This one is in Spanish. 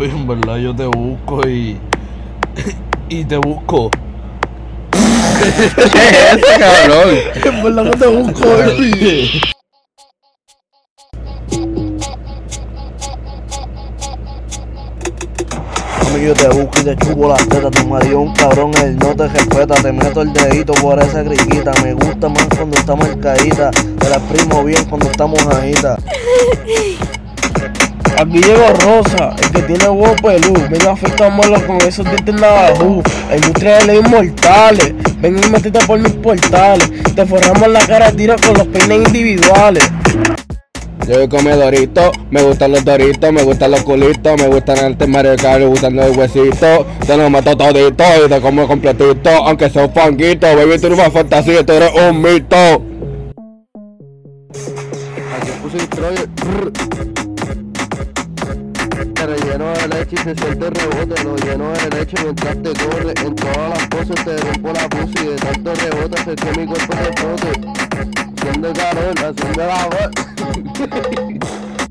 Papi, en verdad yo te busco y. y te busco. ese cabrón? En verdad que te busco. y- Mami, yo te busco y te chupo las tetas, te mario un cabrón, él no te respeta, te meto el dedito por esa criquita, me gusta más cuando está marcadita, te la exprimo bien cuando estamos ajitas. Aquí llegó Rosa, el que tiene huevo pelú. Ven a afectármelo con esos dientes navajú. La industria de ley inmortales. Ven y métete por mis portales. Te forramos la cara tiro con los peines individuales. Yo soy comedorito, me gustan los doritos, me gustan los culitos, me gustan antes maricar, me gustan los huesitos, te lo mato todito y te como completito, aunque sea un fanguito, baby tú eres una fantasía, tú eres un mito. Aquí puse el te relleno de leche y se siente rebote, lo lleno de leche mientras te corre, en todas las cosas te rompo la pussy, de tanto rebote hacer que mi cuerpo te frote, haciendo calor, haciendo la voz.